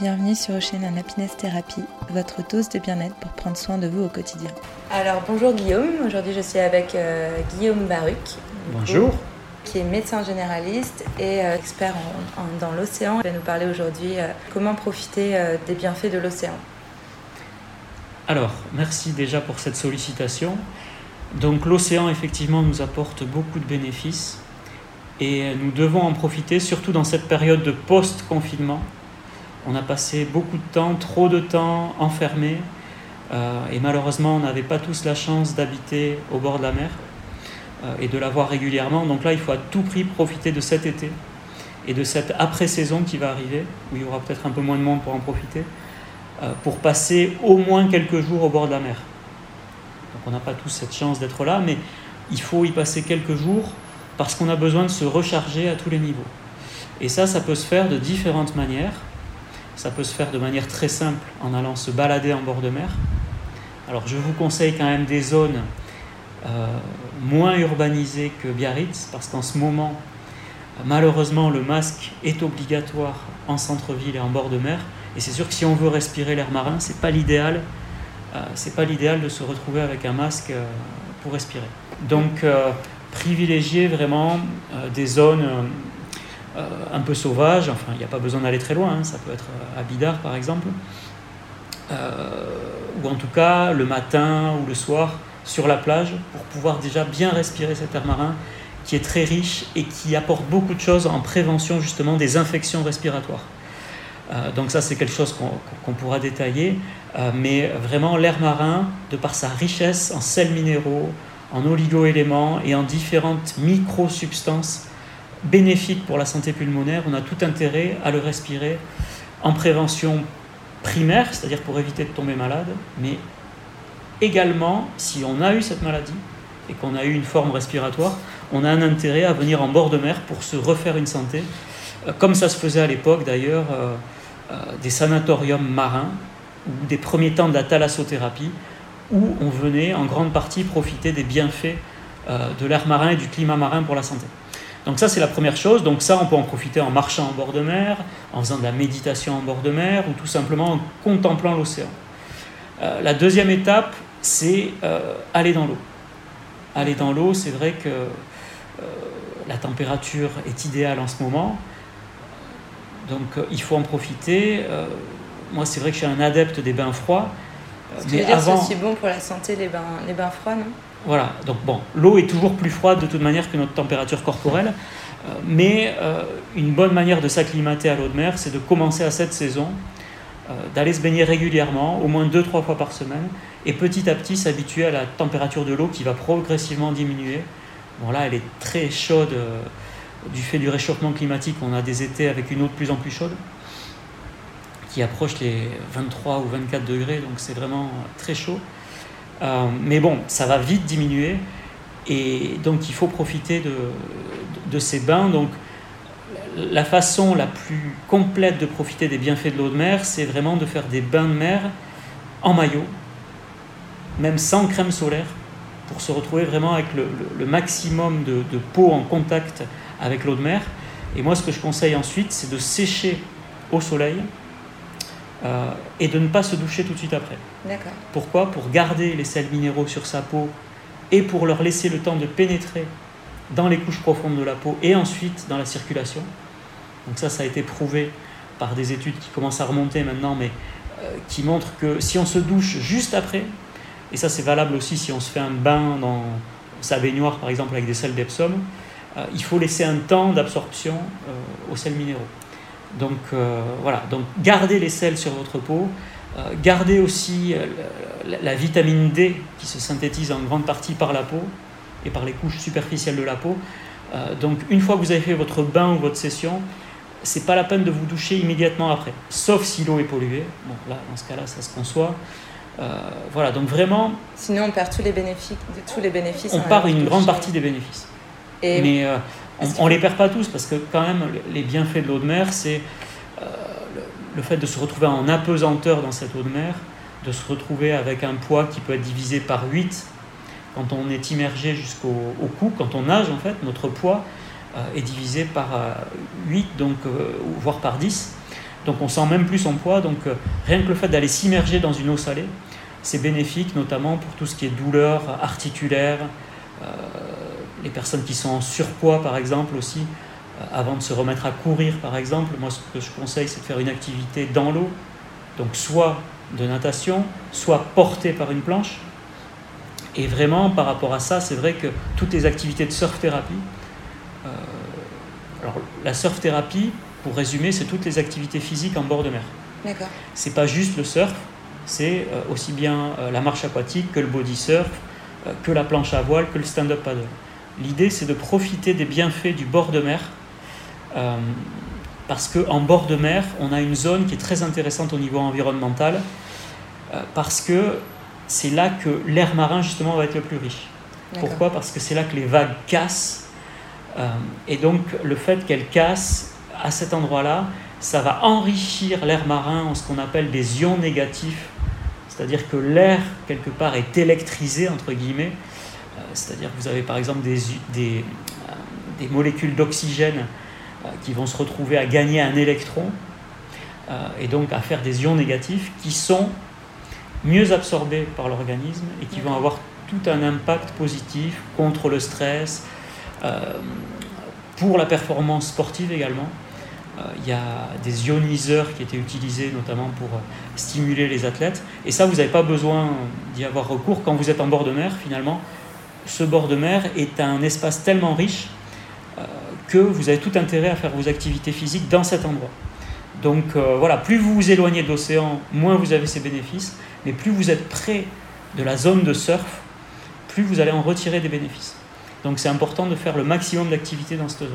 Bienvenue sur Ocean Happiness Therapy, votre dose de bien-être pour prendre soin de vous au quotidien. Alors bonjour Guillaume, aujourd'hui je suis avec euh, Guillaume Baruc. Bonjour. Qui est médecin généraliste et euh, expert dans l'océan. Il va nous parler aujourd'hui euh, comment profiter des bienfaits de l'océan. Alors, merci déjà pour cette sollicitation. Donc l'océan effectivement nous apporte beaucoup de bénéfices et nous devons en profiter, surtout dans cette période de post-confinement on a passé beaucoup de temps, trop de temps enfermés, euh, et malheureusement, on n'avait pas tous la chance d'habiter au bord de la mer euh, et de la voir régulièrement. Donc là, il faut à tout prix profiter de cet été et de cette après-saison qui va arriver, où il y aura peut-être un peu moins de monde pour en profiter, euh, pour passer au moins quelques jours au bord de la mer. Donc on n'a pas tous cette chance d'être là, mais il faut y passer quelques jours parce qu'on a besoin de se recharger à tous les niveaux. Et ça, ça peut se faire de différentes manières. Ça peut se faire de manière très simple en allant se balader en bord de mer. Alors je vous conseille quand même des zones euh, moins urbanisées que Biarritz, parce qu'en ce moment, malheureusement, le masque est obligatoire en centre-ville et en bord de mer. Et c'est sûr que si on veut respirer l'air marin, c'est pas l'idéal. Euh, c'est pas l'idéal de se retrouver avec un masque euh, pour respirer. Donc, privilégier vraiment des zones un peu sauvage, enfin il n'y a pas besoin d'aller très loin, hein. ça peut être à Bidar par exemple, euh, ou en tout cas le matin ou le soir sur la plage pour pouvoir déjà bien respirer cet air marin qui est très riche et qui apporte beaucoup de choses en prévention justement des infections respiratoires. Euh, donc ça c'est quelque chose qu'on pourra détailler, mais vraiment l'air marin, de par sa richesse en sels minéraux, en oligo-éléments et en différentes micro-substances bénéfique pour la santé pulmonaire, on a tout intérêt à le respirer en prévention primaire, c'est-à-dire pour éviter de tomber malade, mais également, si on a eu cette maladie et qu'on a eu une forme respiratoire, on a un intérêt à venir en bord de mer pour se refaire une santé, euh, comme ça se faisait à l'époque d'ailleurs euh, euh, des sanatoriums marins ou des premiers temps de la thalassothérapie, où on venait en grande partie profiter des bienfaits de l'air marin et du climat marin pour la santé. Donc ça, c'est la première chose. Donc ça, on peut en profiter en marchant en bord de mer, en faisant de la méditation en bord de mer, ou tout simplement en contemplant l'océan. Euh, la deuxième étape, c'est euh, aller dans l'eau. Aller dans l'eau, c'est vrai que euh, la température est idéale en ce moment. Donc il faut en profiter. moi, c'est vrai que je suis un adepte des bains froids. mais avant... c'est aussi bon pour la santé les bains, les bains froids, non? Voilà, donc bon, l'eau est toujours plus froide de toute manière que notre température corporelle, euh, mais euh, une bonne manière de s'acclimater à l'eau de mer, c'est de commencer à cette saison, euh, d'aller se baigner régulièrement, au moins 2-3 fois par semaine, et petit à petit s'habituer à la température de l'eau qui va progressivement diminuer. Bon là, elle est très chaude du fait du réchauffement climatique, on a des étés avec une eau de plus en plus chaude qui approche les 23 ou 24 degrés, donc c'est vraiment très chaud. Euh, mais bon, ça va vite diminuer et donc il faut profiter de, ces bains. Donc la façon la plus complète de profiter des bienfaits de l'eau de mer, c'est vraiment de faire des bains de mer en maillot, même sans crème solaire, pour se retrouver vraiment avec le, maximum de, peau en contact avec l'eau de mer. Et moi, ce que je conseille ensuite, c'est de sécher au soleil euh, et de ne pas se doucher tout de suite après. Pourquoi? Pour garder les sels minéraux sur sa peau et pour leur laisser le temps de pénétrer dans les couches profondes de la peau et ensuite dans la circulation. Donc ça, ça a été prouvé par des études qui commencent à remonter maintenant, mais euh, qui montrent que si on se douche juste après, et ça c'est valable aussi si on se fait un bain dans sa baignoire par exemple avec des sels d'Epsom, euh, il faut laisser un temps d'absorption aux sels minéraux. Donc euh, voilà, donc gardez les sels sur votre peau, euh, gardez aussi euh, la, vitamine D qui se synthétise en grande partie par la peau et par les couches superficielles de la peau. donc une fois que vous avez fait votre bain ou votre session, c'est pas la peine de vous doucher immédiatement après, sauf si l'eau est polluée. Bon là, dans ce cas-là, ça se conçoit. voilà, donc vraiment. Sinon, on perd tous les bénéfices. Tous les bénéfices on perd une grande partie des bénéfices. Et Mais on ne les perd pas tous parce que quand même les bienfaits de l'eau de mer, c'est euh, le, fait de se retrouver en apesanteur dans cette eau de mer, de se retrouver avec un poids qui peut être divisé par 8 quand on est immergé jusqu'au cou, quand on nage en fait, notre poids euh, est divisé par 8, euh, donc, voire par 10. Donc on sent même plus son poids. Donc rien que le fait d'aller s'immerger dans une eau salée, c'est bénéfique, notamment pour tout ce qui est douleur articulaire, les personnes qui sont en surpoids par exemple aussi, avant de se remettre à courir par exemple. Moi ce que je conseille c'est de faire une activité dans l'eau, donc soit de natation, soit porté par une planche. Et vraiment, par rapport à ça, c'est vrai que toutes les activités de surf-thérapie, euh, alors la surf-thérapie, pour résumer, c'est toutes les activités physiques en bord de mer. D'accord. C'est pas juste le surf, c'est euh, aussi bien euh, la marche aquatique que le body surf, que la planche à voile, que le stand-up paddle. L'idée, c'est de profiter des bienfaits du bord de mer parce qu'en bord de mer, on a une zone qui est très intéressante au niveau environnemental, euh, parce que c'est là que l'air marin justement va être le plus riche. Pourquoi? Parce que c'est là que les vagues cassent, euh, et donc le fait qu'elles cassent à cet endroit-là, ça va enrichir l'air marin en ce qu'on appelle des ions négatifs, c'est-à-dire que l'air quelque part est électrisé entre guillemets, euh, c'est-à-dire que vous avez par exemple des, des, des molécules d'oxygène euh, qui vont se retrouver à gagner un électron euh, et donc à faire des ions négatifs qui sont mieux absorbés par l'organisme et qui vont avoir tout un impact positif contre le stress, euh, pour la performance sportive également. Il y a des ioniseurs qui étaient utilisés notamment pour stimuler les athlètes. Et ça, vous n'avez pas besoin d'y avoir recours quand vous êtes en bord de mer, finalement. Ce bord de mer est un espace tellement riche que vous avez tout intérêt à faire vos activités physiques dans cet endroit. Donc euh, voilà, plus vous vous éloignez de l'océan, moins vous avez ces bénéfices, mais plus vous êtes près de la zone de surf, plus vous allez en retirer des bénéfices. Donc c'est important de faire le maximum d'activités dans cette zone.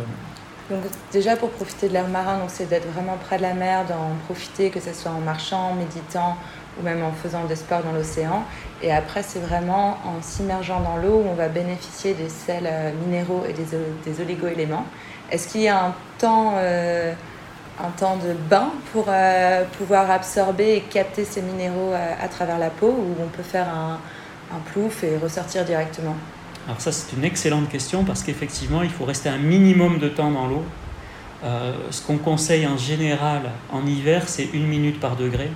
Donc déjà pour profiter de l'air marin, c'est d'être vraiment près de la mer, d'en profiter, que ce soit en marchant, en méditant, ou même en faisant des sports dans l'océan. Et après, c'est vraiment en s'immergeant dans l'eau où on va bénéficier des sels euh, minéraux et des, des oligo-éléments. Est-ce qu'il y a un temps, euh, un temps de bain pour euh, pouvoir absorber et capter ces minéraux à, travers la peau ou on peut faire un plouf et ressortir directement? Alors ça, c'est une excellente question parce qu'effectivement, il faut rester un minimum de temps dans l'eau. ce qu'on conseille en général en hiver, c'est une minute par degré.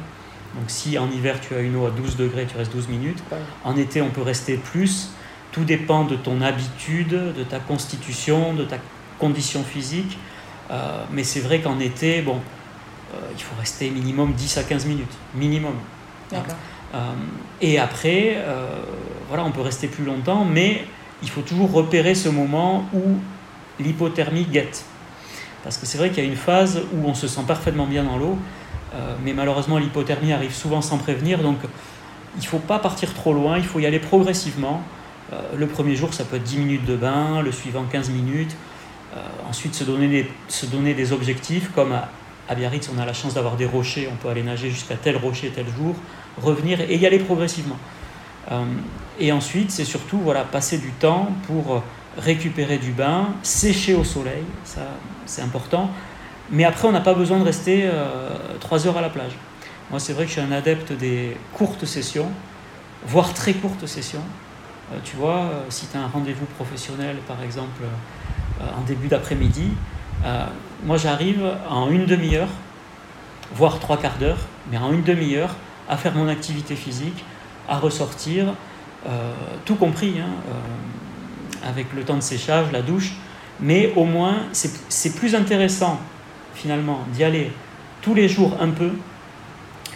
Donc si en hiver tu as une eau à 12 degrés, tu restes 12 minutes. En été, on peut rester plus. Tout dépend de ton habitude, de ta constitution, de ta condition physique. Euh, mais c'est vrai qu'en été, bon, euh, il faut rester minimum 10 à 15 minutes. Minimum. Euh, et après, voilà, on peut rester plus longtemps, mais il faut toujours repérer ce moment où l'hypothermie guette. Parce que c'est vrai qu'il y a une phase où on se sent parfaitement bien dans l'eau, euh, mais malheureusement, l'hypothermie arrive souvent sans prévenir, donc il ne faut pas partir trop loin, il faut y aller progressivement. Euh, le premier jour, ça peut être 10 minutes de bain, le suivant 15 minutes. Euh, ensuite, se donner, des, se donner des objectifs, comme à, Biarritz, on a la chance d'avoir des rochers, on peut aller nager jusqu'à tel rocher tel jour, revenir et y aller progressivement. Et ensuite, c'est surtout voilà, passer du temps pour récupérer du bain, sécher au soleil, ça c'est important, mais après, on n'a pas besoin de rester euh, heures à la plage. Moi, c'est vrai que je suis un adepte des courtes sessions, voire très courtes sessions. Euh, tu vois, euh, si tu as un rendez-vous professionnel, par exemple, en début d'après-midi, moi, j'arrive en une demi-heure, voire trois quarts d'heure, mais en une demi-heure, à faire mon activité physique, à ressortir, tout compris, hein, avec le temps de séchage, la douche, mais au moins, c'est plus intéressant finalement d'y aller tous les jours un peu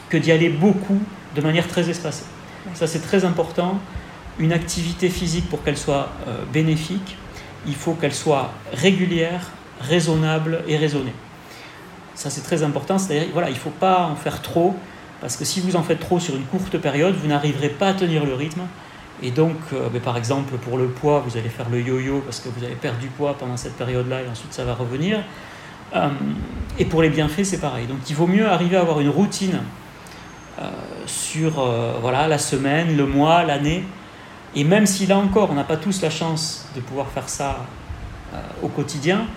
que d'y aller beaucoup de manière très espacée. Ça c'est très important. Une activité physique pour qu'elle soit euh, bénéfique, il faut qu'elle soit régulière, raisonnable et raisonnée. Ça c'est très important, c'est-à-dire voilà, il ne faut pas en faire trop parce que si vous en faites trop sur une courte période, vous n'arriverez pas à tenir le rythme. Et donc, euh, par exemple, pour le poids, vous allez faire le yo-yo parce que vous allez perdre du poids pendant cette période-là et ensuite ça va revenir. Euh, et pour les bienfaits, c'est pareil. Donc il vaut mieux arriver à avoir une routine euh, sur voilà, la semaine, le mois, l'année. Et même si là encore, on n'a pas tous la chance de pouvoir faire ça au quotidien,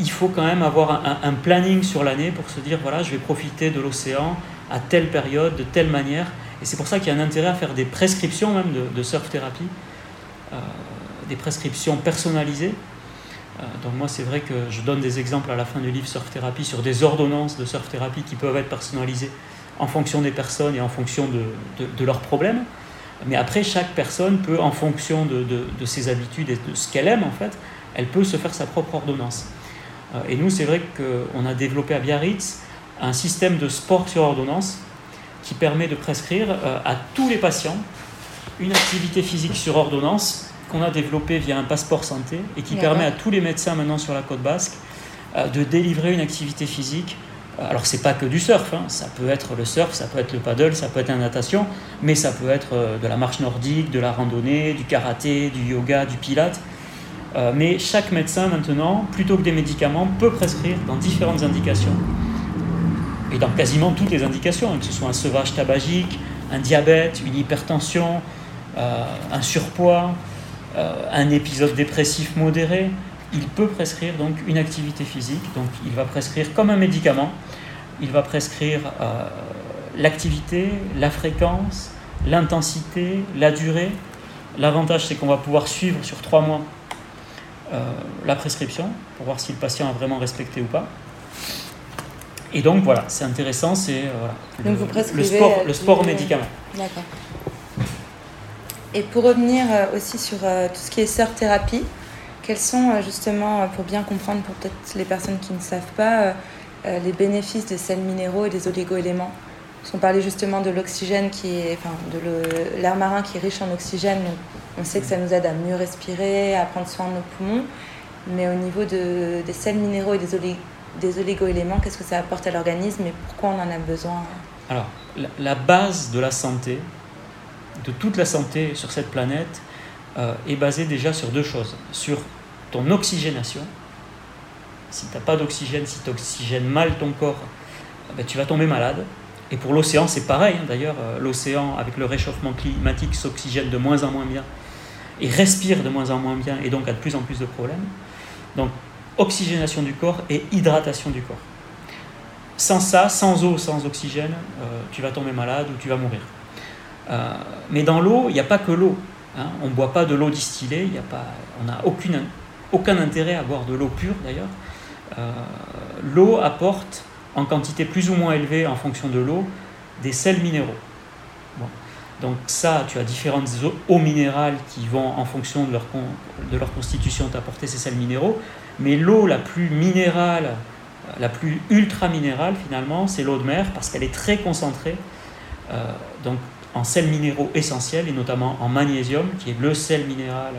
il faut quand même avoir un, planning sur l'année pour se dire, voilà, je vais profiter de l'océan à telle période, de telle manière. Et c'est pour ça qu'il y a un intérêt à faire des prescriptions même de, de surf thérapie, des prescriptions personnalisées, donc moi, c'est vrai que je donne des exemples à la fin du livre Surf Thérapie sur des ordonnances de surf thérapie qui peuvent être personnalisées en fonction des personnes et en fonction de, de, leurs problèmes. Mais après, chaque personne peut, en fonction de, de, ses habitudes et de ce qu'elle aime, en fait, elle peut se faire sa propre ordonnance. Et nous, c'est vrai qu'on a développé à Biarritz un système de sport sur ordonnance qui permet de prescrire à tous les patients une activité physique sur ordonnance qu'on a développé via un passeport santé et qui permet à tous les médecins maintenant sur la côte basque euh, de délivrer une activité physique. Euh, alors c'est pas que du surf, hein. ça peut être le surf, ça peut être le paddle, ça peut être la natation, mais ça peut être euh, de la marche nordique, de la randonnée, du karaté, du yoga, du pilate. mais chaque médecin maintenant, plutôt que des médicaments, peut prescrire dans différentes indications. Et dans quasiment toutes les indications, hein, que ce soit un sevrage tabagique, un diabète, une hypertension, un surpoids, euh, un épisode dépressif modéré, il peut prescrire donc une activité physique. Donc il va prescrire comme un médicament, il va prescrire euh, l'activité, la fréquence, l'intensité, la durée. L'avantage c'est qu'on va pouvoir suivre sur trois mois euh, la prescription pour voir si le patient a vraiment respecté ou pas. Et donc voilà, c'est intéressant, c'est le, le, sport, le sport médicament. D'accord. Et pour revenir euh, aussi sur euh, tout ce qui est surf thérapie, quels sont euh, justement, pour bien comprendre pour peut-être les personnes qui ne savent pas, les bénéfices des sels minéraux et des oligo-éléments? Parce qu'on parlait justement de l'oxygène qui est, enfin, de l'air marin qui est riche en oxygène, donc on sait que ça nous aide à mieux respirer, à prendre soin de nos poumons. Mais au niveau de, des sels minéraux et des, des oligo-éléments, qu'est-ce que ça apporte à l'organisme et pourquoi on en a besoin Alors, la base de la santé, de toute la santé sur cette planète euh, est basée déjà sur deux choses. Sur ton oxygénation. Si tu n'as pas d'oxygène, si tu oxygènes mal ton corps, eh ben, tu vas tomber malade. Et pour l'océan, c'est pareil. Hein. D'ailleurs, euh, l'océan, avec le réchauffement climatique, s'oxygène de moins en moins bien et respire de moins en moins bien et donc a de plus en plus de problèmes. Donc, oxygénation du corps et hydratation du corps. Sans ça, sans eau, sans oxygène, euh, tu vas tomber malade ou tu vas mourir. Euh, mais dans l'eau, il n'y a pas que l'eau. Hein. On ne boit pas de l'eau distillée, y a pas, on n'a aucun intérêt à boire de l'eau pure d'ailleurs. Euh, l'eau apporte en quantité plus ou moins élevée en fonction de l'eau des sels minéraux. Donc ça, tu as différentes eaux minérales qui vont en fonction de leur, de leur constitution t'apporter ces sels minéraux, mais l'eau la plus minérale, la plus ultra minérale finalement, c'est l'eau de mer parce qu'elle est très concentrée. Euh, donc en sels minéraux essentiels, et notamment en magnésium, qui est le sel minéral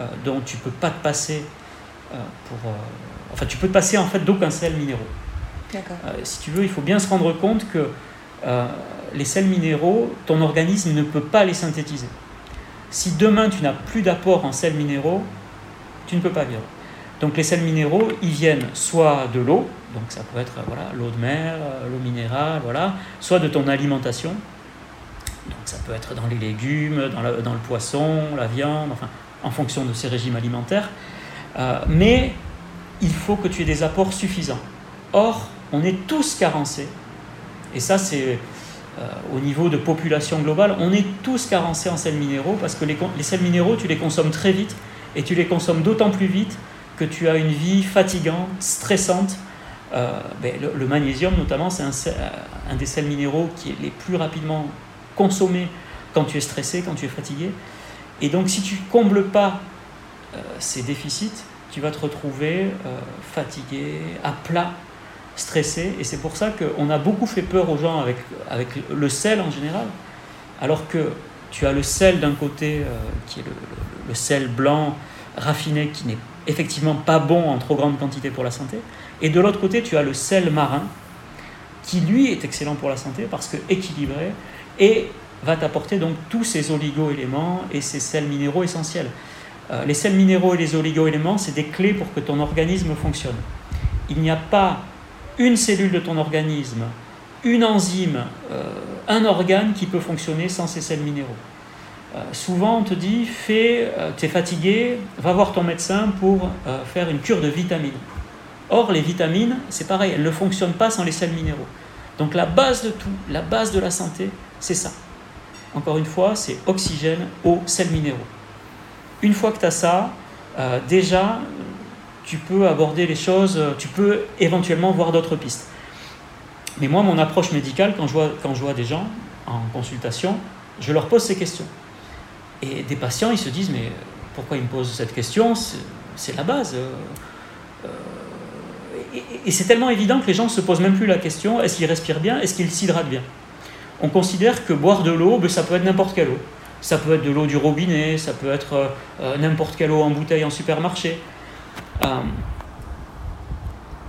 euh, dont tu ne peux pas te passer euh, pour... Euh, enfin, tu peux te passer en fait d'aucun sel minéraux. si tu veux, il faut bien se rendre compte que les sels minéraux, ton organisme ne peut pas les synthétiser. Si demain tu n'as plus d'apport en sels minéraux, tu ne peux pas vivre. Donc les sels minéraux, ils viennent soit de l'eau, donc ça peut être voilà, l'eau de mer, l'eau minérale, voilà, soit de ton alimentation, donc ça peut être dans les légumes, dans, le poisson, la viande, enfin, en fonction de ces régimes alimentaires. Euh, mais il faut que tu aies des apports suffisants. Or, on est tous carencés, et ça c'est euh, au niveau de population globale, on est tous carencés en sels minéraux parce que les, les sels minéraux, tu les consommes très vite, et tu les consommes d'autant plus vite que tu as une vie fatigante, stressante. Euh, ben, le, magnésium notamment, c'est un, un, des sels minéraux qui est les plus rapidement consommer quand tu es stressé, quand tu es fatigué. Et donc si tu combles pas euh, ces déficits, tu vas te retrouver euh, fatigué, à plat, stressé. Et c'est pour ça qu'on a beaucoup fait peur aux gens avec, avec le sel en général, alors que tu as le sel d'un côté, euh, qui est le, le, sel blanc raffiné, qui n'est effectivement pas bon en trop grande quantité pour la santé, et de l'autre côté, tu as le sel marin, qui lui est excellent pour la santé parce que équilibré, et va t'apporter donc tous ces oligo-éléments et ces sels minéraux essentiels. Euh, les sels minéraux et les oligo-éléments, c'est des clés pour que ton organisme fonctionne. Il n'y a pas une cellule de ton organisme, une enzyme, euh, un organe qui peut fonctionner sans ces sels minéraux. Euh, souvent, on te dit, fais, tu es fatigué, va voir ton médecin pour faire une cure de vitamines. Or, les vitamines, c'est pareil, elles ne fonctionnent pas sans les sels minéraux. Donc la base de tout, la base de la santé, c'est ça. Encore une fois, c'est oxygène, eau, sels minéraux. Une fois que tu as ça, euh, déjà, tu peux aborder les choses, tu peux éventuellement voir d'autres pistes. Mais moi, mon approche médicale, quand je vois, quand je vois des gens en consultation, je leur pose ces questions. Et des patients, ils se disent, mais pourquoi ils me posent cette question C'est la base. Euh, euh, et, c'est tellement évident que les gens ne se posent même plus la question, est-ce qu'ils respirent bien, est-ce qu'ils s'hydratent bien? On considère que boire de l'eau, ben, ça peut être n'importe quelle eau. Ça peut être de l'eau du robinet, ça peut être euh, n'importe quelle eau en bouteille en supermarché.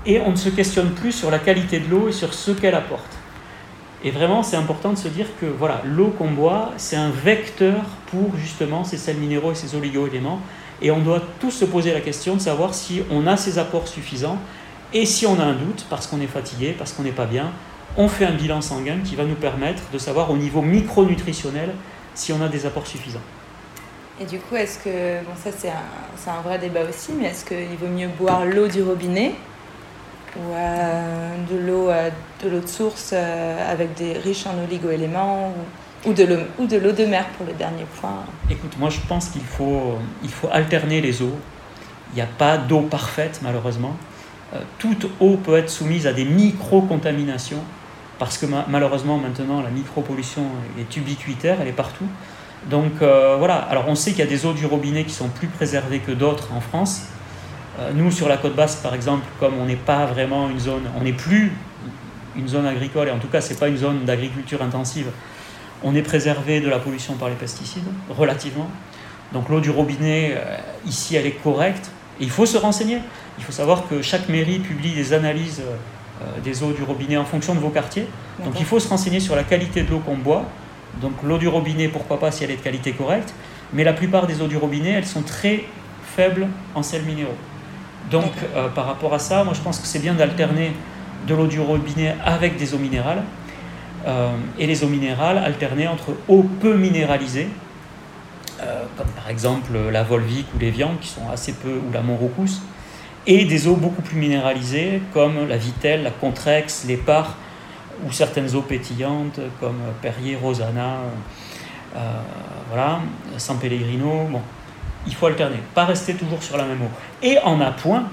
et on ne se questionne plus sur la qualité de l'eau et sur ce qu'elle apporte. Et vraiment, c'est important de se dire que voilà, l'eau qu'on boit, c'est un vecteur pour justement ces sels minéraux et ces oligo-éléments. Et on doit tous se poser la question de savoir si on a ces apports suffisants. Et si on a un doute, parce qu'on est fatigué, parce qu'on n'est pas bien, on fait un bilan sanguin qui va nous permettre de savoir au niveau micronutritionnel si on a des apports suffisants. Et du coup, est-ce que, bon ça c'est un, un, vrai débat aussi, mais est-ce qu'il vaut mieux boire l'eau du robinet ou euh, de l'eau euh, de l'eau de source euh, avec des riches en oligo-éléments ou, de l'eau ou de l'eau de mer pour le dernier point Écoute, moi je pense qu'il faut il faut alterner les eaux. Il n'y a pas d'eau parfaite malheureusement. toute eau peut être soumise à des micro-contaminations parce que malheureusement maintenant la micropollution est ubiquitaire, elle est partout. Donc voilà, alors on sait qu'il y a des eaux du robinet qui sont plus préservées que d'autres en France. Euh, nous, sur la côte basque, par exemple, comme on n'est pas vraiment une zone, on n'est plus une zone agricole, et en tout cas, ce n'est pas une zone d'agriculture intensive, on est préservé de la pollution par les pesticides, relativement. Donc l'eau du robinet, euh, ici, elle est correcte. Et il faut se renseigner. Il faut savoir que chaque mairie publie des analyses euh, des eaux du robinet en fonction de vos quartiers. Donc il faut se renseigner sur la qualité de l'eau qu'on boit. Donc l'eau du robinet, pourquoi pas si elle est de qualité correcte. Mais la plupart des eaux du robinet, elles sont très faibles en sels minéraux. Donc, euh, par rapport à ça, moi je pense que c'est bien d'alterner de l'eau du robinet avec des eaux minérales. Euh, et les eaux minérales alterner entre eau peu minéralisée, euh, comme par exemple la Volvic ou les Viandes, qui sont assez peu, ou la Montroucous, et des eaux beaucoup plus minéralisées, comme la Vitelle, la Contrex, l'Épar, ou certaines eaux pétillantes, comme Perrier, Rosana, voilà, San Pellegrino. Bon, il faut alterner, pas rester toujours sur la même eau. Et en appoint,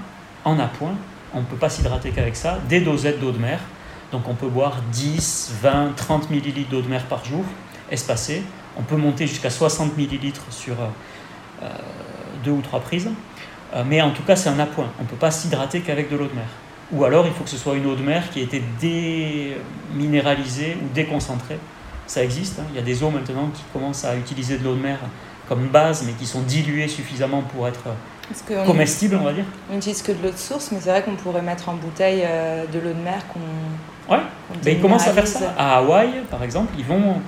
en appoint, on ne peut pas s'hydrater qu'avec ça, des dosettes d'eau de mer. Donc on peut boire 10, 20, 30 millilitres d'eau de mer par jour, espacée. On peut monter jusqu'à 60 millilitres sur euh, deux ou trois prises. Euh, mais en tout cas, c'est un appoint. On ne peut pas s'hydrater qu'avec de l'eau de mer. Ou alors, il faut que ce soit une eau de mer qui a été déminéralisée ou déconcentrée. Ça existe. Hein. Il y a des eaux maintenant qui commencent à utiliser de l'eau de mer comme base, mais qui sont diluées suffisamment pour être comestibles, on va dire. On n'utilise que de l'eau de source, mais c'est vrai qu'on pourrait mettre en bouteille euh, de l'eau de mer qu'on. Ouais, mais ils commencent à faire ça. À Hawaï, par exemple, ils vont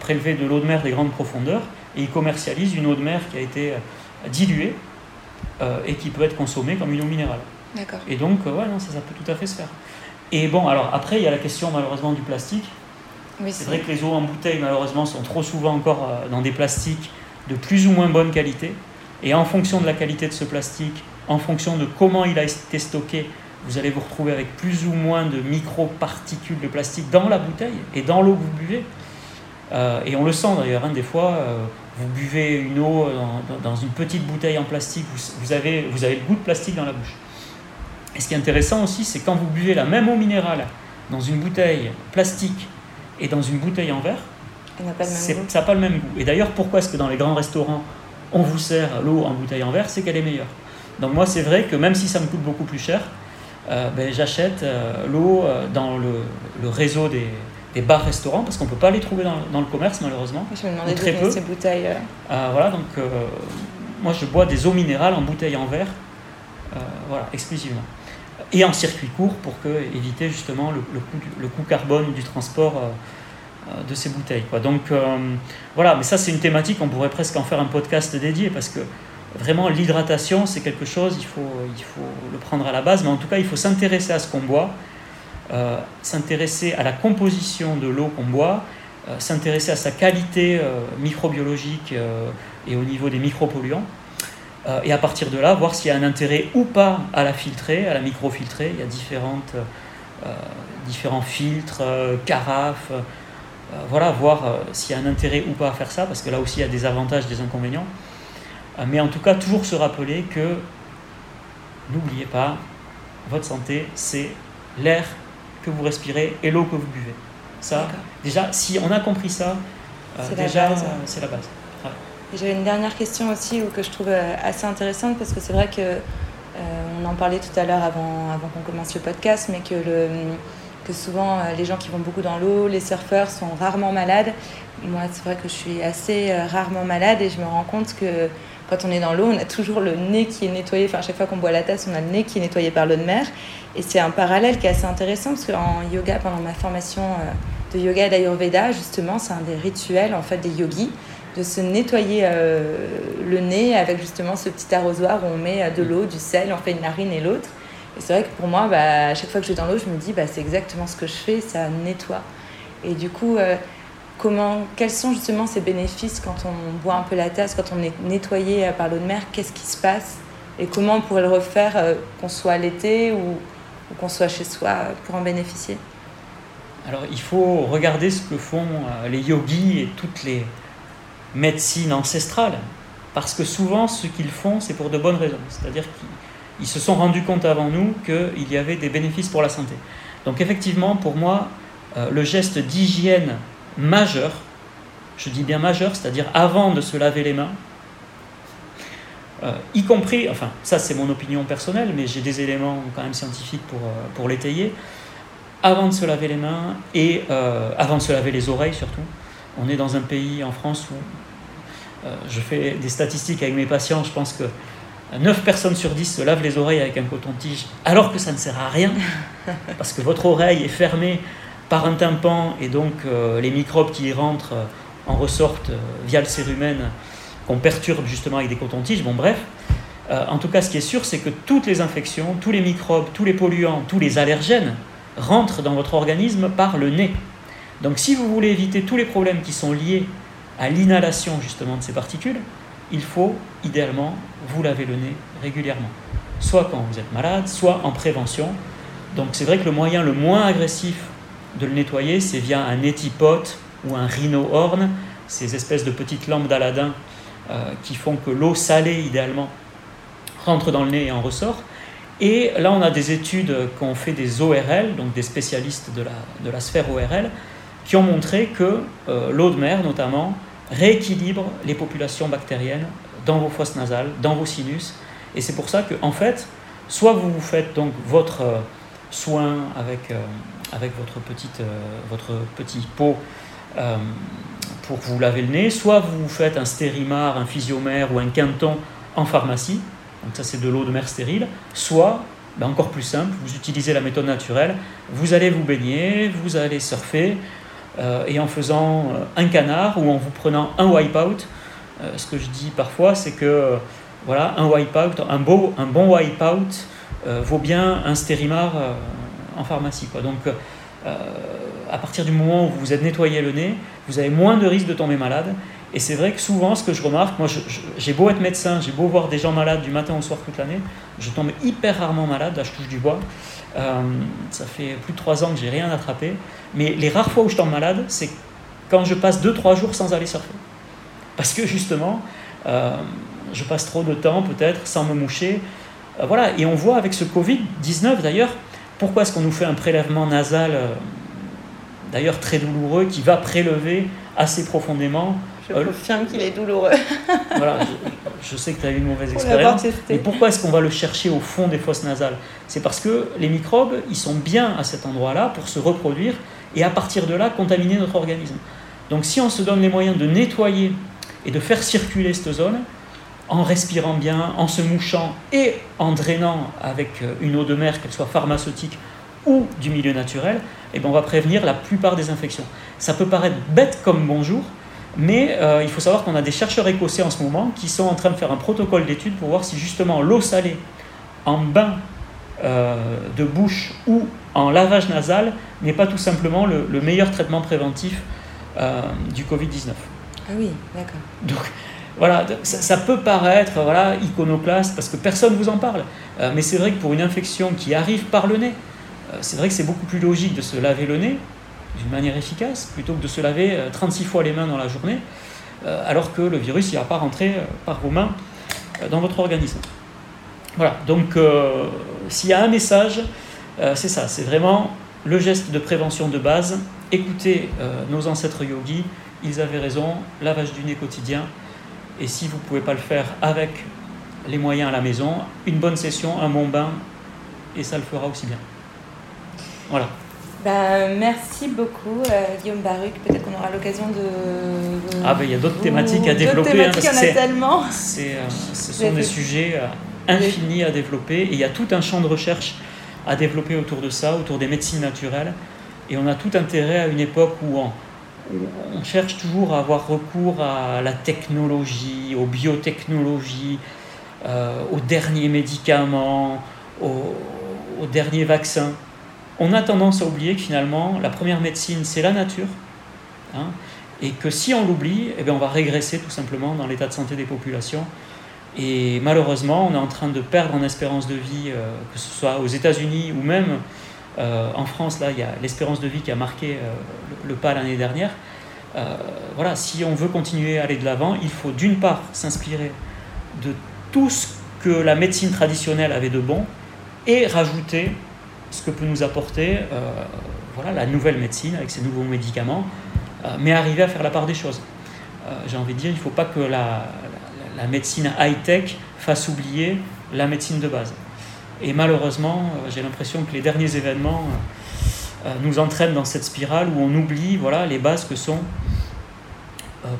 prélever de l'eau de mer des grandes profondeurs et ils commercialisent une eau de mer qui a été euh, diluée euh, et qui peut être consommée comme une eau minérale. D'accord. Et donc, ouais, non, ça, ça peut tout à fait se faire. Et bon, alors après, il y a la question malheureusement du plastique. Oui, c'est vrai que les eaux en bouteille, malheureusement, sont trop souvent encore dans des plastiques de plus ou moins bonne qualité. Et en fonction de la qualité de ce plastique, en fonction de comment il a été stocké, vous allez vous retrouver avec plus ou moins de micro-particules de plastique dans la bouteille et dans l'eau que vous buvez. Euh, et on le sent d'ailleurs, hein, des fois, euh, vous buvez une eau dans, une petite bouteille en plastique, vous, avez, vous avez le goût de plastique dans la bouche. Et ce qui est intéressant aussi, c'est quand vous buvez la même eau minérale dans une bouteille plastique et dans une bouteille en verre, ça n'a pas le même goût. Et d'ailleurs, pourquoi est-ce que dans les grands restaurants, on vous sert l'eau en bouteille en verre? C'est qu'elle est meilleure. Donc moi, c'est vrai que même si ça me coûte beaucoup plus cher, euh, ben, j'achète euh, l'eau euh, dans le, réseau des, des bars-restaurants parce qu'on ne peut pas les trouver dans, le commerce malheureusement. Je me demandais très peu. ces bouteilles. voilà, donc moi je bois des eaux minérales en bouteille en verre, voilà, exclusivement. Et en circuit court pour que, éviter justement le, le, coût, le coût carbone du transport euh, de ces bouteilles. Quoi. Donc euh, voilà, mais ça c'est une thématique, on pourrait presque en faire un podcast dédié parce que vraiment l'hydratation c'est quelque chose, il faut, il faut le prendre à la base, mais en tout cas il faut s'intéresser à ce qu'on boit, euh, s'intéresser à la composition de l'eau qu'on boit, s'intéresser à sa qualité microbiologique et au niveau des micropolluants. et à partir de là, voir s'il y a un intérêt ou pas à la filtrer, à la microfiltrer. Il y a différentes, différents filtres, carafes, euh, voilà, voir euh, s'il y a un intérêt ou pas à faire ça, parce que là aussi il y a des avantages, des inconvénients. Euh, mais en tout cas, toujours se rappeler que n'oubliez pas, votre santé, c'est l'air que vous respirez et l'eau que vous buvez. Ça, déjà, si on a compris ça, euh, déjà, c'est la base. J'avais une dernière question aussi que je trouve euh, assez intéressante parce que c'est vrai que euh, on en parlait tout à l'heure avant, avant qu'on commence le podcast, mais que, le, que souvent les gens qui vont beaucoup dans l'eau, les surfeurs sont rarement malades. Moi, c'est vrai que je suis assez rarement malade et je me rends compte que quand on est dans l'eau, on a toujours le nez qui est nettoyé. Enfin, chaque fois qu'on boit la tasse, on a le nez qui est nettoyé par l'eau de mer. Et c'est un parallèle qui est assez intéressant parce qu'en yoga, pendant ma formation de yoga d'Ayurveda, justement, c'est un des rituels en fait des yogis de se nettoyer euh, le nez avec justement ce petit arrosoir où on met euh, de l'eau, du sel, on fait une narine et l'autre. C'est vrai que pour moi, bah, à chaque fois que je vais dans l'eau, je me dis, bah, c'est exactement ce que je fais, ça nettoie. Et du coup, euh, comment, quels sont justement ces bénéfices quand on boit un peu la tasse, quand on est nettoyé par l'eau de mer? Qu'est-ce qui se passe? Et comment on pourrait le refaire, qu'on soit l'été ou, ou qu'on soit chez soi, pour en bénéficier? Alors il faut regarder ce que font les yogis et toutes les, médecine ancestrale, parce que souvent ce qu'ils font, c'est pour de bonnes raisons. C'est-à-dire qu'ils se sont rendus compte avant nous qu'il y avait des bénéfices pour la santé. Donc effectivement, pour moi, euh, le geste d'hygiène majeur, je dis bien majeur, c'est-à-dire avant de se laver les mains, euh, y compris, enfin ça c'est mon opinion personnelle, mais j'ai des éléments quand même scientifiques pour, euh, pour l'étayer, avant de se laver les mains et avant de se laver les oreilles surtout, on est dans un pays en France où je fais des statistiques avec mes patients, je pense que 9 personnes sur 10 se lavent les oreilles avec un coton-tige, alors que ça ne sert à rien, parce que votre oreille est fermée par un tympan, et donc euh, les microbes qui y rentrent euh, en ressortent via le cérumen, qu'on perturbe justement avec des cotons-tiges. Bon, bref. en tout cas, ce qui est sûr, c'est que toutes les infections, tous les microbes, tous les polluants, tous les allergènes rentrent dans votre organisme par le nez. Donc si vous voulez éviter tous les problèmes qui sont liés à l'inhalation justement de ces particules, il faut idéalement vous laver le nez régulièrement. Soit quand vous êtes malade, soit en prévention. Donc c'est vrai que le moyen le moins agressif de le nettoyer, c'est via un étipote ou un rhino horn, ces espèces de petites lampes d'Aladin euh, qui font que l'eau salée idéalement rentre dans le nez et en ressort. Et là, on a des études qu'ont fait des ORL, donc des spécialistes de la, de la sphère ORL, qui ont montré que euh, l'eau de mer, notamment, rééquilibre les populations bactériennes dans vos fosses nasales, dans vos sinus. Et c'est pour ça que, en fait, soit vous vous faites donc votre euh, soin avec, euh, avec votre, petite, votre petit pot pour vous laver le nez, soit vous vous faites un stérimar, un physiomère ou un quinton en pharmacie, donc ça c'est de l'eau de mer stérile, soit ben encore plus simple, vous utilisez la méthode naturelle, vous allez vous baigner, vous allez surfer, euh, et en faisant euh, un canard ou en vous prenant un wipe-out. Euh, ce que je dis parfois, c'est que voilà, un wipe-out, un, beau, un bon wipe-out vaut bien un stérimar en pharmacie. Donc, à partir du moment où vous vous êtes nettoyé le nez, vous avez moins de risque de tomber malade. Et c'est vrai que souvent, ce que je remarque, moi j'ai beau être médecin, j'ai beau voir des gens malades du matin au soir toute l'année, je tombe hyper rarement malade, là je touche du bois. Euh, ça fait plus de trois ans que j'ai rien attrapé. Mais les rares fois où je tombe malade, c'est quand je passe 2-3 jours sans aller surfer. Parce que justement, euh, je passe trop de temps peut-être sans me moucher. Euh, voilà, et on voit avec ce Covid-19 d'ailleurs, pourquoi est-ce qu'on nous fait un prélèvement nasal, d'ailleurs très douloureux, qui va prélever assez profondément je confirme qu'il est douloureux. voilà, je, sais que tu as eu une mauvaise expérience. Mais pourquoi est-ce qu'on va le chercher au fond des fosses nasales? C'est parce que les microbes, ils sont bien à cet endroit-là pour se reproduire et à partir de là contaminer notre organisme. Donc si on se donne les moyens de nettoyer et de faire circuler cette zone, en respirant bien, en se mouchant et en drainant avec euh, une eau de mer, qu'elle soit pharmaceutique ou du milieu naturel, eh ben on va prévenir la plupart des infections. Ça peut paraître bête comme bonjour, mais euh, il faut savoir qu'on a des chercheurs écossais en ce moment qui sont en train de faire un protocole d'étude pour voir si justement l'eau salée en bain euh, de bouche ou en lavage nasal n'est pas tout simplement le, meilleur traitement préventif euh, du Covid-19. Ah oui, d'accord. Donc voilà, ça, peut paraître voilà, iconoclaste parce que personne ne vous en parle. mais c'est vrai que pour une infection qui arrive par le nez, c'est vrai que c'est beaucoup plus logique de se laver le nez d'une manière efficace plutôt que de se laver 36 euh, fois les mains dans la journée, euh, alors que le virus ne va pas rentrer euh, par vos mains dans votre organisme. Voilà, donc s'il y a un message, c'est ça, c'est vraiment le geste de prévention de base. Écoutez nos ancêtres yogis, ils avaient raison, lavage du nez quotidien. Et si vous ne pouvez pas le faire avec les moyens à la maison, une bonne session, un bon bain, et ça le fera aussi bien. Voilà. Bah, merci beaucoup, euh, Guillaume Baruc. Peut-être qu'on aura l'occasion de. Ah, ben il y a d'autres thématiques à développer. Thématiques, hein, a tellement. Euh, ce sont des sujets euh, infinis à développer. Et il y a tout un champ de recherche à développer autour de ça, autour des médecines naturelles. Et on a tout intérêt à une époque où on, on cherche toujours à avoir recours à la technologie, aux biotechnologies, aux derniers médicaments, aux, aux derniers vaccins on a tendance à oublier que finalement, la première médecine, c'est la nature. Hein, et que si on l'oublie, eh bien, on va régresser tout simplement dans l'état de santé des populations. Et malheureusement, on est en train de perdre en espérance de vie, euh, que ce soit aux États-Unis ou même euh, en France. Là, il y a l'espérance de vie qui a marqué euh, le, pas l'année dernière. voilà, si on veut continuer à aller de l'avant, il faut d'une part s'inspirer de tout ce que la médecine traditionnelle avait de bon et rajouter ce que peut nous apporter euh, voilà, la nouvelle médecine avec ses nouveaux médicaments, euh, mais arriver à faire la part des choses. Euh, j'ai envie de dire, il ne faut pas que la, médecine high-tech fasse oublier la médecine de base. Et malheureusement, j'ai l'impression que les derniers événements nous entraînent dans cette spirale où on oublie voilà, les bases que sont,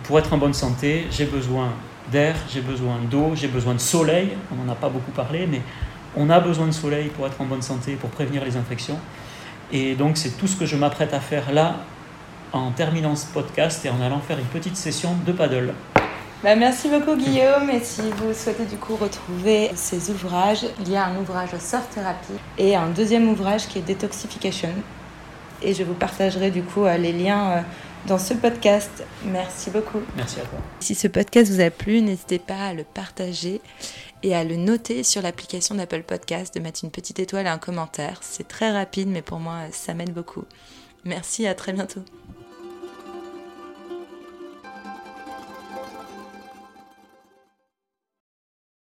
pour être en bonne santé, j'ai besoin d'air, j'ai besoin d'eau, j'ai besoin de soleil, on n'en a pas beaucoup parlé, mais on a besoin de soleil pour être en bonne santé, pour prévenir les infections. Et donc c'est tout ce que je m'apprête à faire là en terminant ce podcast et en allant faire une petite session de paddle. Bah, merci beaucoup Guillaume et si vous souhaitez du coup retrouver ces ouvrages, il y a un ouvrage Surf Therapy et un deuxième ouvrage qui est Detoxification et je vous partagerai du coup euh, les liens euh, dans ce podcast. Merci beaucoup. Merci à toi. Si ce podcast vous a plu, n'hésitez pas à le partager et à le noter sur l'application d'Apple Podcast, de mettre une petite étoile et un commentaire. C'est très rapide, mais pour moi, ça m'aide beaucoup. Merci, à très bientôt.